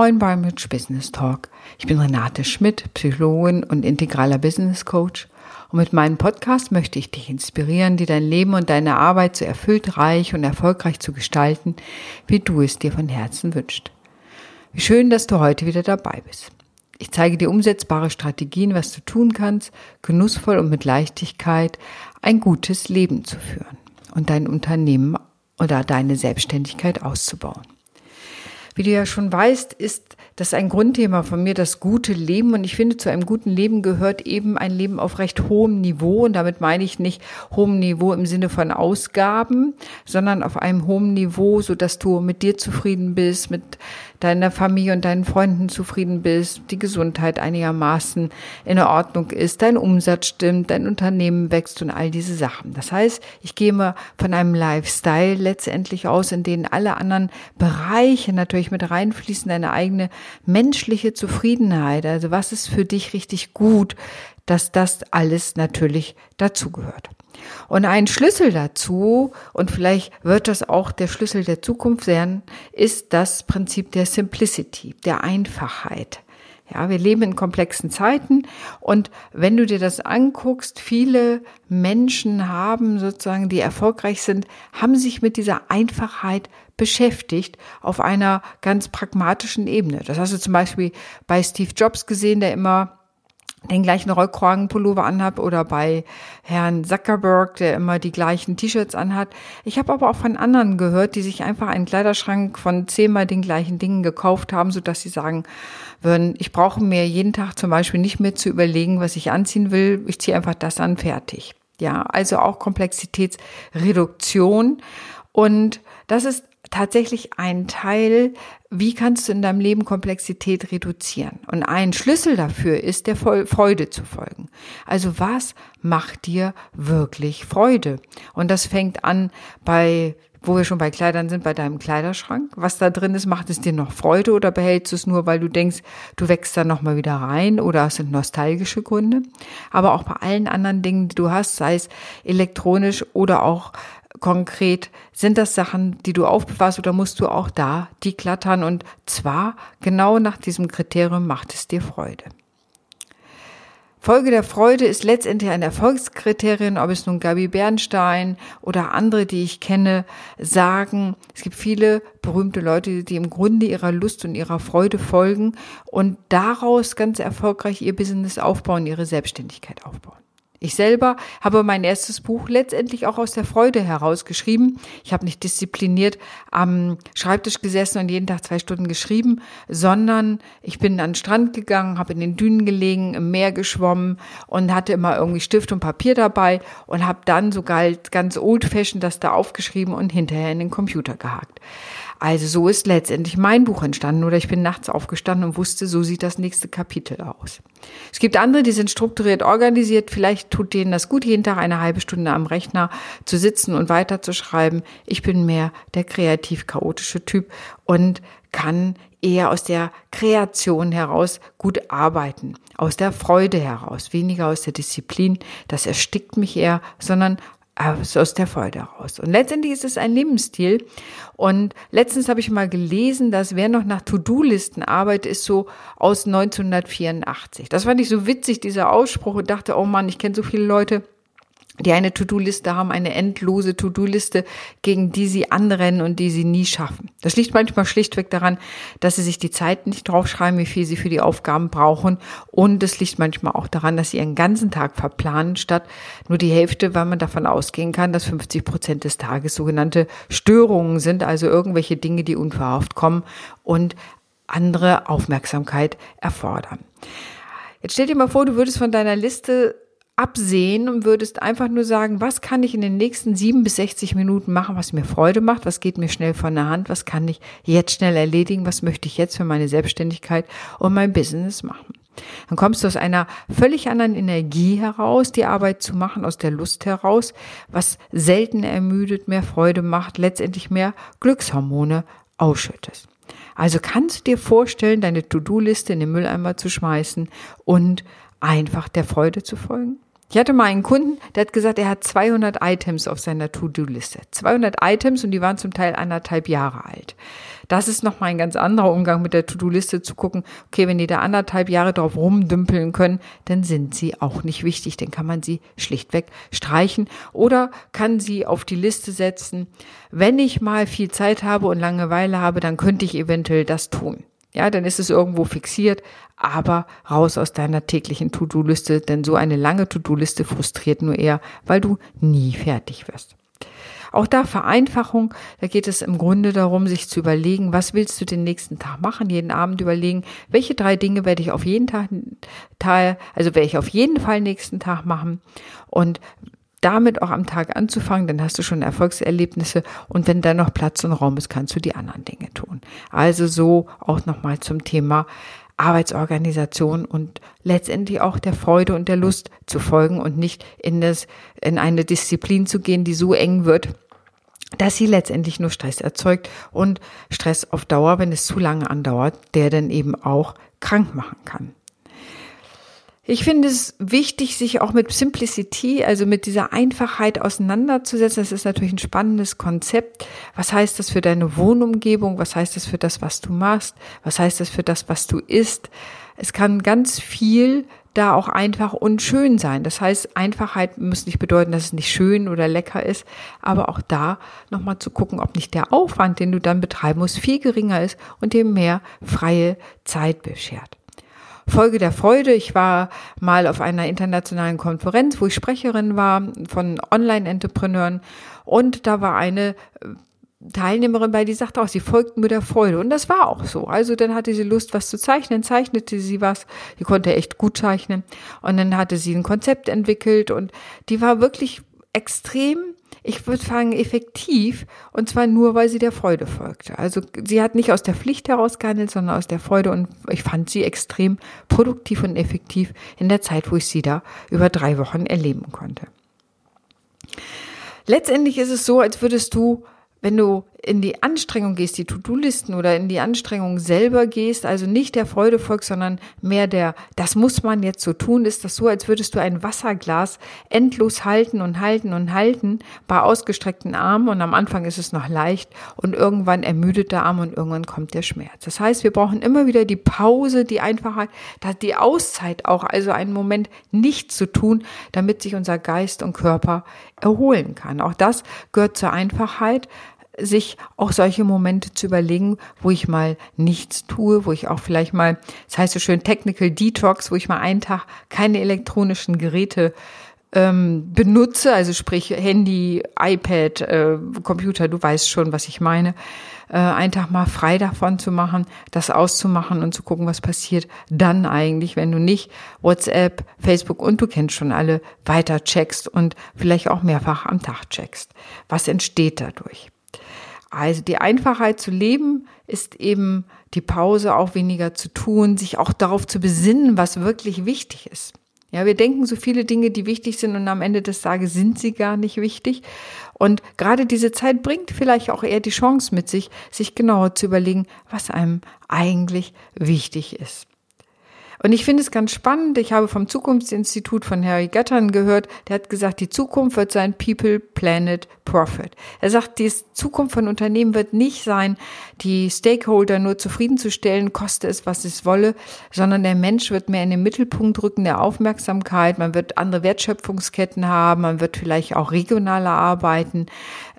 Moin beim Rich Business Talk. Ich bin Renate Schmidt, Psychologin und integraler Business Coach. Und mit meinem Podcast möchte ich dich inspirieren, dir dein Leben und deine Arbeit so erfüllt, reich und erfolgreich zu gestalten, wie du es dir von Herzen wünschst. Wie schön, dass du heute wieder dabei bist. Ich zeige dir umsetzbare Strategien, was du tun kannst, genussvoll und mit Leichtigkeit ein gutes Leben zu führen und dein Unternehmen oder deine Selbstständigkeit auszubauen. Wie du ja schon weißt, ist das ein Grundthema von mir, das gute Leben. Und ich finde, zu einem guten Leben gehört eben ein Leben auf recht hohem Niveau. Und damit meine ich nicht hohem Niveau im Sinne von Ausgaben, sondern auf einem hohen Niveau, so dass du mit dir zufrieden bist, mit deiner Familie und deinen Freunden zufrieden bist, die Gesundheit einigermaßen in Ordnung ist, dein Umsatz stimmt, dein Unternehmen wächst und all diese Sachen. Das heißt, ich gehe mal von einem Lifestyle letztendlich aus, in den alle anderen Bereiche natürlich mit reinfließen, deine eigene menschliche Zufriedenheit. Also was ist für dich richtig gut, dass das alles natürlich dazugehört. Und ein Schlüssel dazu, und vielleicht wird das auch der Schlüssel der Zukunft sein, ist das Prinzip der Simplicity, der Einfachheit. Ja, wir leben in komplexen Zeiten und wenn du dir das anguckst, viele Menschen haben sozusagen, die erfolgreich sind, haben sich mit dieser Einfachheit beschäftigt auf einer ganz pragmatischen Ebene. Das hast du zum Beispiel bei Steve Jobs gesehen, der immer den gleichen Rollkragenpullover anhab oder bei Herrn Zuckerberg, der immer die gleichen T-Shirts anhat. Ich habe aber auch von anderen gehört, die sich einfach einen Kleiderschrank von zehnmal den gleichen Dingen gekauft haben, so dass sie sagen würden, ich brauche mir jeden Tag zum Beispiel nicht mehr zu überlegen, was ich anziehen will. Ich ziehe einfach das an, fertig. Ja, also auch Komplexitätsreduktion. Und das ist tatsächlich ein Teil, wie kannst du in deinem Leben Komplexität reduzieren? Und ein Schlüssel dafür ist der Freude zu folgen. Also was macht dir wirklich Freude? Und das fängt an bei wo wir schon bei Kleidern sind, bei deinem Kleiderschrank. Was da drin ist, macht es dir noch Freude oder behältst du es nur, weil du denkst, du wächst da nochmal wieder rein oder es sind nostalgische Gründe. Aber auch bei allen anderen Dingen, die du hast, sei es elektronisch oder auch konkret, sind das Sachen, die du aufbewahrst oder musst du auch da die klattern und zwar genau nach diesem Kriterium macht es dir Freude. Folge der Freude ist letztendlich ein Erfolgskriterium, ob es nun Gabi Bernstein oder andere, die ich kenne, sagen. Es gibt viele berühmte Leute, die im Grunde ihrer Lust und ihrer Freude folgen und daraus ganz erfolgreich ihr Business aufbauen, ihre Selbstständigkeit aufbauen. Ich selber habe mein erstes Buch letztendlich auch aus der Freude heraus geschrieben. Ich habe nicht diszipliniert am Schreibtisch gesessen und jeden Tag zwei Stunden geschrieben, sondern ich bin an den Strand gegangen, habe in den Dünen gelegen, im Meer geschwommen und hatte immer irgendwie Stift und Papier dabei und habe dann sogar ganz old-fashioned das da aufgeschrieben und hinterher in den Computer gehakt. Also so ist letztendlich mein Buch entstanden oder ich bin nachts aufgestanden und wusste, so sieht das nächste Kapitel aus. Es gibt andere, die sind strukturiert organisiert. Vielleicht tut denen das gut, jeden Tag eine halbe Stunde am Rechner zu sitzen und weiterzuschreiben. Ich bin mehr der kreativ-chaotische Typ und kann eher aus der Kreation heraus gut arbeiten, aus der Freude heraus, weniger aus der Disziplin. Das erstickt mich eher, sondern aus der Freude heraus. Und letztendlich ist es ein Lebensstil. Und letztens habe ich mal gelesen, dass wer noch nach To-Do-Listen arbeitet, ist so aus 1984. Das fand ich so witzig, dieser Ausspruch, und dachte, oh Mann, ich kenne so viele Leute, die eine To-Do-Liste haben, eine endlose To-Do-Liste, gegen die sie anrennen und die sie nie schaffen. Das liegt manchmal schlichtweg daran, dass sie sich die Zeit nicht draufschreiben, wie viel sie für die Aufgaben brauchen. Und es liegt manchmal auch daran, dass sie ihren ganzen Tag verplanen, statt nur die Hälfte, weil man davon ausgehen kann, dass 50 Prozent des Tages sogenannte Störungen sind, also irgendwelche Dinge, die unverhofft kommen und andere Aufmerksamkeit erfordern. Jetzt stell dir mal vor, du würdest von deiner Liste absehen und würdest einfach nur sagen, was kann ich in den nächsten sieben bis 60 Minuten machen, was mir Freude macht, was geht mir schnell von der Hand, was kann ich jetzt schnell erledigen, was möchte ich jetzt für meine Selbstständigkeit und mein Business machen. Dann kommst du aus einer völlig anderen Energie heraus, die Arbeit zu machen, aus der Lust heraus, was selten ermüdet, mehr Freude macht, letztendlich mehr Glückshormone ausschüttest. Also kannst du dir vorstellen, deine To-Do-Liste in den Mülleimer zu schmeißen und einfach der Freude zu folgen? Ich hatte mal einen Kunden, der hat gesagt, er hat 200 Items auf seiner To-Do-Liste. 200 Items und die waren zum Teil anderthalb Jahre alt. Das ist nochmal ein ganz anderer Umgang mit der To-Do-Liste zu gucken, okay, wenn die da anderthalb Jahre drauf rumdümpeln können, dann sind sie auch nicht wichtig. Dann kann man sie schlichtweg streichen oder kann sie auf die Liste setzen. Wenn ich mal viel Zeit habe und Langeweile habe, dann könnte ich eventuell das tun. Ja, dann ist es irgendwo fixiert, aber raus aus deiner täglichen To-Do-Liste, denn so eine lange To-Do-Liste frustriert nur eher, weil du nie fertig wirst. Auch da Vereinfachung, da geht es im Grunde darum, sich zu überlegen, was willst du den nächsten Tag machen, jeden Abend überlegen, welche drei Dinge werde ich auf jeden Tag, also werde ich auf jeden Fall nächsten Tag machen und damit auch am Tag anzufangen, dann hast du schon Erfolgserlebnisse und wenn dann noch Platz und Raum ist, kannst du die anderen Dinge tun. Also so auch nochmal zum Thema Arbeitsorganisation und letztendlich auch der Freude und der Lust zu folgen und nicht in das, in eine Disziplin zu gehen, die so eng wird, dass sie letztendlich nur Stress erzeugt und Stress auf Dauer, wenn es zu lange andauert, der dann eben auch krank machen kann. Ich finde es wichtig, sich auch mit Simplicity, also mit dieser Einfachheit auseinanderzusetzen. Das ist natürlich ein spannendes Konzept. Was heißt das für deine Wohnumgebung? Was heißt das für das, was du machst? Was heißt das für das, was du isst? Es kann ganz viel da auch einfach und schön sein. Das heißt, Einfachheit muss nicht bedeuten, dass es nicht schön oder lecker ist, aber auch da nochmal zu gucken, ob nicht der Aufwand, den du dann betreiben musst, viel geringer ist und dir mehr freie Zeit beschert. Folge der Freude. Ich war mal auf einer internationalen Konferenz, wo ich Sprecherin war von Online-Entrepreneuren und da war eine äh, Teilnehmerin bei, die sagte auch, sie folgten mir der Freude. Und das war auch so. Also dann hatte sie Lust, was zu zeichnen, zeichnete sie was. Die konnte echt gut zeichnen. Und dann hatte sie ein Konzept entwickelt und die war wirklich extrem ich würde sagen, effektiv und zwar nur, weil sie der Freude folgte. Also sie hat nicht aus der Pflicht heraus gehandelt, sondern aus der Freude und ich fand sie extrem produktiv und effektiv in der Zeit, wo ich sie da über drei Wochen erleben konnte. Letztendlich ist es so, als würdest du wenn du in die Anstrengung gehst, die To-Do-Listen oder in die Anstrengung selber gehst, also nicht der Freude folgst, sondern mehr der, das muss man jetzt so tun, ist das so, als würdest du ein Wasserglas endlos halten und halten und halten bei ausgestreckten Armen und am Anfang ist es noch leicht und irgendwann ermüdet der Arm und irgendwann kommt der Schmerz. Das heißt, wir brauchen immer wieder die Pause, die Einfachheit, die Auszeit auch, also einen Moment nichts zu tun, damit sich unser Geist und Körper erholen kann. Auch das gehört zur Einfachheit sich auch solche Momente zu überlegen, wo ich mal nichts tue, wo ich auch vielleicht mal, das heißt so schön Technical Detox, wo ich mal einen Tag keine elektronischen Geräte ähm, benutze, also sprich Handy, iPad, äh, Computer, du weißt schon, was ich meine, äh, einen Tag mal frei davon zu machen, das auszumachen und zu gucken, was passiert dann eigentlich, wenn du nicht WhatsApp, Facebook und du kennst schon alle weiter checkst und vielleicht auch mehrfach am Tag checkst. Was entsteht dadurch? Also die Einfachheit zu leben ist eben die Pause auch weniger zu tun, sich auch darauf zu besinnen, was wirklich wichtig ist. Ja, wir denken so viele Dinge, die wichtig sind und am Ende des Tages sind sie gar nicht wichtig. Und gerade diese Zeit bringt vielleicht auch eher die Chance mit sich, sich genauer zu überlegen, was einem eigentlich wichtig ist. Und ich finde es ganz spannend. Ich habe vom Zukunftsinstitut von Harry Gattern gehört. Der hat gesagt, die Zukunft wird sein People, Planet, Profit. Er sagt, die Zukunft von Unternehmen wird nicht sein, die Stakeholder nur zufriedenzustellen, koste es, was es wolle, sondern der Mensch wird mehr in den Mittelpunkt rücken der Aufmerksamkeit. Man wird andere Wertschöpfungsketten haben. Man wird vielleicht auch regionaler arbeiten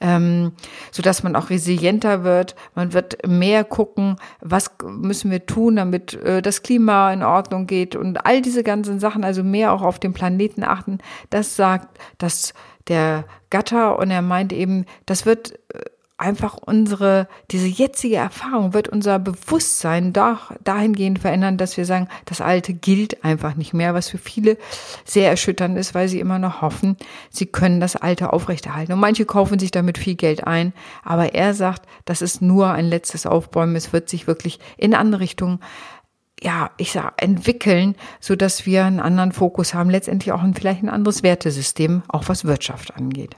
ähm, so dass man auch resilienter wird. Man wird mehr gucken, was müssen wir tun, damit äh, das Klima in Ordnung geht und all diese ganzen Sachen, also mehr auch auf den Planeten achten. Das sagt, dass der Gatter und er meint eben, das wird äh, einfach unsere, diese jetzige Erfahrung wird unser Bewusstsein doch dahingehend verändern, dass wir sagen, das Alte gilt einfach nicht mehr, was für viele sehr erschütternd ist, weil sie immer noch hoffen, sie können das Alte aufrechterhalten. Und manche kaufen sich damit viel Geld ein, aber er sagt, das ist nur ein letztes Aufbäumen, es wird sich wirklich in andere Richtungen ja, ich sag, entwickeln, so dass wir einen anderen Fokus haben, letztendlich auch ein, vielleicht ein anderes Wertesystem, auch was Wirtschaft angeht.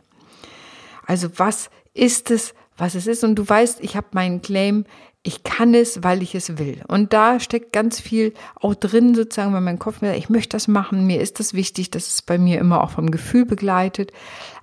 Also was ist es, was es ist. Und du weißt, ich habe meinen Claim ich kann es, weil ich es will. Und da steckt ganz viel auch drin, sozusagen, weil mein Kopf mir sagt, ich möchte das machen, mir ist das wichtig, das ist bei mir immer auch vom Gefühl begleitet.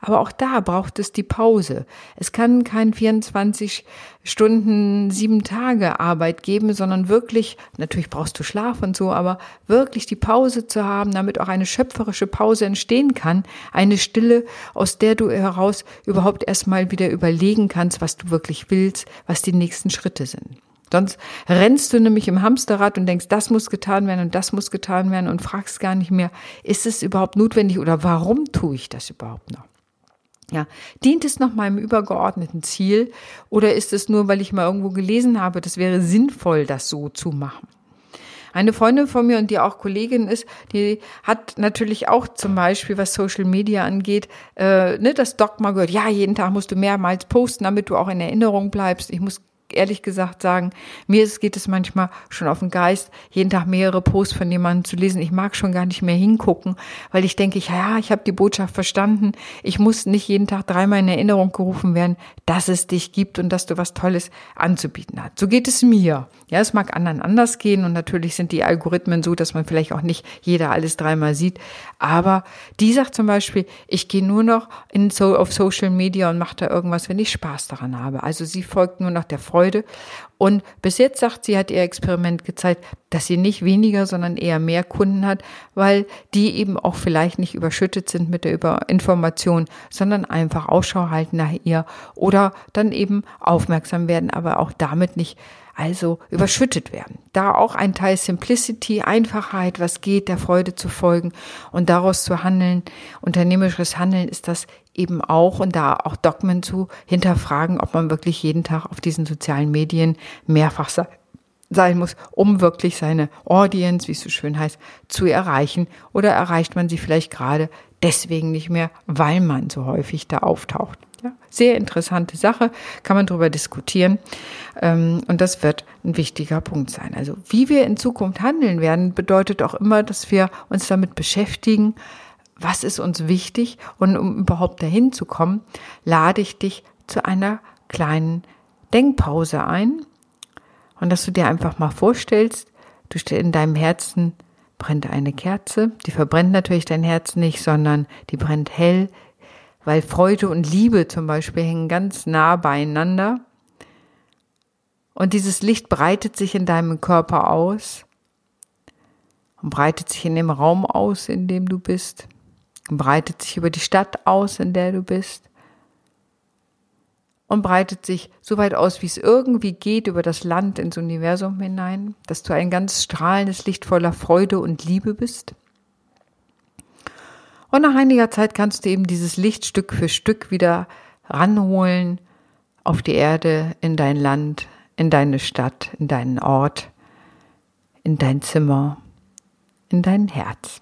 Aber auch da braucht es die Pause. Es kann kein 24 Stunden, sieben Tage Arbeit geben, sondern wirklich, natürlich brauchst du Schlaf und so, aber wirklich die Pause zu haben, damit auch eine schöpferische Pause entstehen kann. Eine Stille, aus der du heraus überhaupt erstmal wieder überlegen kannst, was du wirklich willst, was die nächsten Schritte sind. Sonst rennst du nämlich im Hamsterrad und denkst, das muss getan werden und das muss getan werden und fragst gar nicht mehr, ist es überhaupt notwendig oder warum tue ich das überhaupt noch? Ja, dient es noch meinem übergeordneten Ziel oder ist es nur, weil ich mal irgendwo gelesen habe, das wäre sinnvoll, das so zu machen? Eine Freundin von mir und die auch Kollegin ist, die hat natürlich auch zum Beispiel, was Social Media angeht, äh, ne, das Dogma gehört, ja, jeden Tag musst du mehrmals posten, damit du auch in Erinnerung bleibst. Ich muss ehrlich gesagt sagen, mir geht es manchmal schon auf den Geist, jeden Tag mehrere Posts von jemandem zu lesen. Ich mag schon gar nicht mehr hingucken, weil ich denke, ja, ich habe die Botschaft verstanden. Ich muss nicht jeden Tag dreimal in Erinnerung gerufen werden, dass es dich gibt und dass du was Tolles anzubieten hast. So geht es mir. Ja, es mag anderen anders gehen und natürlich sind die Algorithmen so, dass man vielleicht auch nicht jeder alles dreimal sieht. Aber die sagt zum Beispiel, ich gehe nur noch in so, auf Social Media und mache da irgendwas, wenn ich Spaß daran habe. Also sie folgt nur noch der Freude Freude. Und bis jetzt sagt sie, hat ihr Experiment gezeigt, dass sie nicht weniger, sondern eher mehr Kunden hat, weil die eben auch vielleicht nicht überschüttet sind mit der Information, sondern einfach Ausschau halten nach ihr oder dann eben aufmerksam werden, aber auch damit nicht also überschüttet werden. Da auch ein Teil Simplicity, Einfachheit, was geht, der Freude zu folgen und daraus zu handeln. Unternehmerisches Handeln ist das eben auch und da auch Dogmen zu hinterfragen, ob man wirklich jeden Tag auf diesen sozialen Medien mehrfach sein muss, um wirklich seine Audience, wie es so schön heißt, zu erreichen. Oder erreicht man sie vielleicht gerade deswegen nicht mehr, weil man so häufig da auftaucht. Ja, sehr interessante Sache, kann man darüber diskutieren. Ähm, und das wird ein wichtiger Punkt sein. Also wie wir in Zukunft handeln werden, bedeutet auch immer, dass wir uns damit beschäftigen, was ist uns wichtig. Und um überhaupt dahin zu kommen, lade ich dich zu einer kleinen Denkpause ein. Und dass du dir einfach mal vorstellst, du in deinem Herzen brennt eine Kerze. Die verbrennt natürlich dein Herz nicht, sondern die brennt hell weil Freude und Liebe zum Beispiel hängen ganz nah beieinander. Und dieses Licht breitet sich in deinem Körper aus und breitet sich in dem Raum aus, in dem du bist, und breitet sich über die Stadt aus, in der du bist, und breitet sich so weit aus, wie es irgendwie geht, über das Land ins Universum hinein, dass du ein ganz strahlendes Licht voller Freude und Liebe bist. Und nach einiger Zeit kannst du eben dieses Licht Stück für Stück wieder ranholen auf die Erde, in dein Land, in deine Stadt, in deinen Ort, in dein Zimmer, in dein Herz.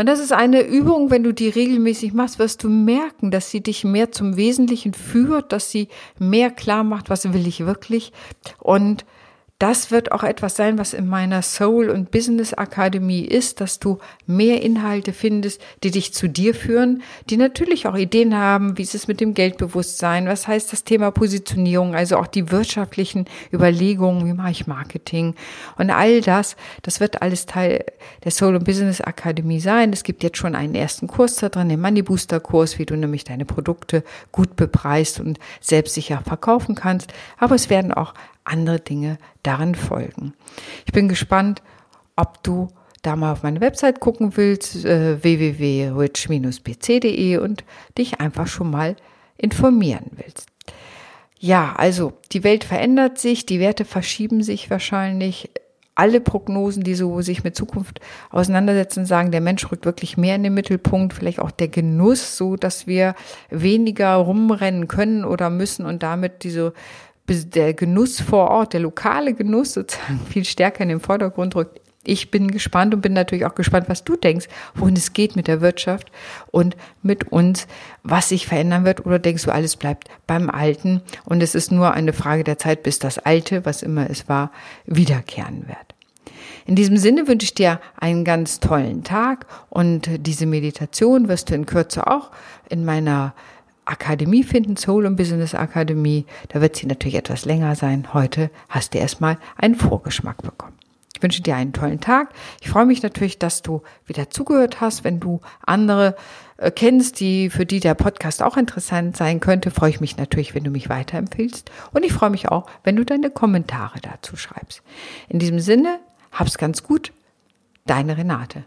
Und das ist eine Übung, wenn du die regelmäßig machst, wirst du merken, dass sie dich mehr zum Wesentlichen führt, dass sie mehr klar macht, was will ich wirklich. Und das wird auch etwas sein, was in meiner Soul und Business Akademie ist, dass du mehr Inhalte findest, die dich zu dir führen, die natürlich auch Ideen haben, wie ist es mit dem Geldbewusstsein, was heißt das Thema Positionierung, also auch die wirtschaftlichen Überlegungen, wie mache ich Marketing und all das, das wird alles Teil der Soul und Business Akademie sein. Es gibt jetzt schon einen ersten Kurs da drin, den Money Booster Kurs, wie du nämlich deine Produkte gut bepreist und selbstsicher verkaufen kannst, aber es werden auch andere Dinge darin folgen. Ich bin gespannt, ob du da mal auf meine Website gucken willst, äh, www.rich-pc.de und dich einfach schon mal informieren willst. Ja, also die Welt verändert sich, die Werte verschieben sich wahrscheinlich. Alle Prognosen, die so sich mit Zukunft auseinandersetzen, sagen, der Mensch rückt wirklich mehr in den Mittelpunkt, vielleicht auch der Genuss, so dass wir weniger rumrennen können oder müssen und damit diese der Genuss vor Ort, der lokale Genuss sozusagen viel stärker in den Vordergrund rückt. Ich bin gespannt und bin natürlich auch gespannt, was du denkst, wohin es geht mit der Wirtschaft und mit uns, was sich verändern wird. Oder denkst du, alles bleibt beim Alten und es ist nur eine Frage der Zeit, bis das Alte, was immer es war, wiederkehren wird. In diesem Sinne wünsche ich dir einen ganz tollen Tag und diese Meditation wirst du in Kürze auch in meiner Akademie finden, Soul und Business Akademie. Da wird sie natürlich etwas länger sein. Heute hast du erstmal einen Vorgeschmack bekommen. Ich wünsche dir einen tollen Tag. Ich freue mich natürlich, dass du wieder zugehört hast. Wenn du andere äh, kennst, die für die der Podcast auch interessant sein könnte, freue ich mich natürlich, wenn du mich weiterempfiehlst. Und ich freue mich auch, wenn du deine Kommentare dazu schreibst. In diesem Sinne, hab's ganz gut. Deine Renate.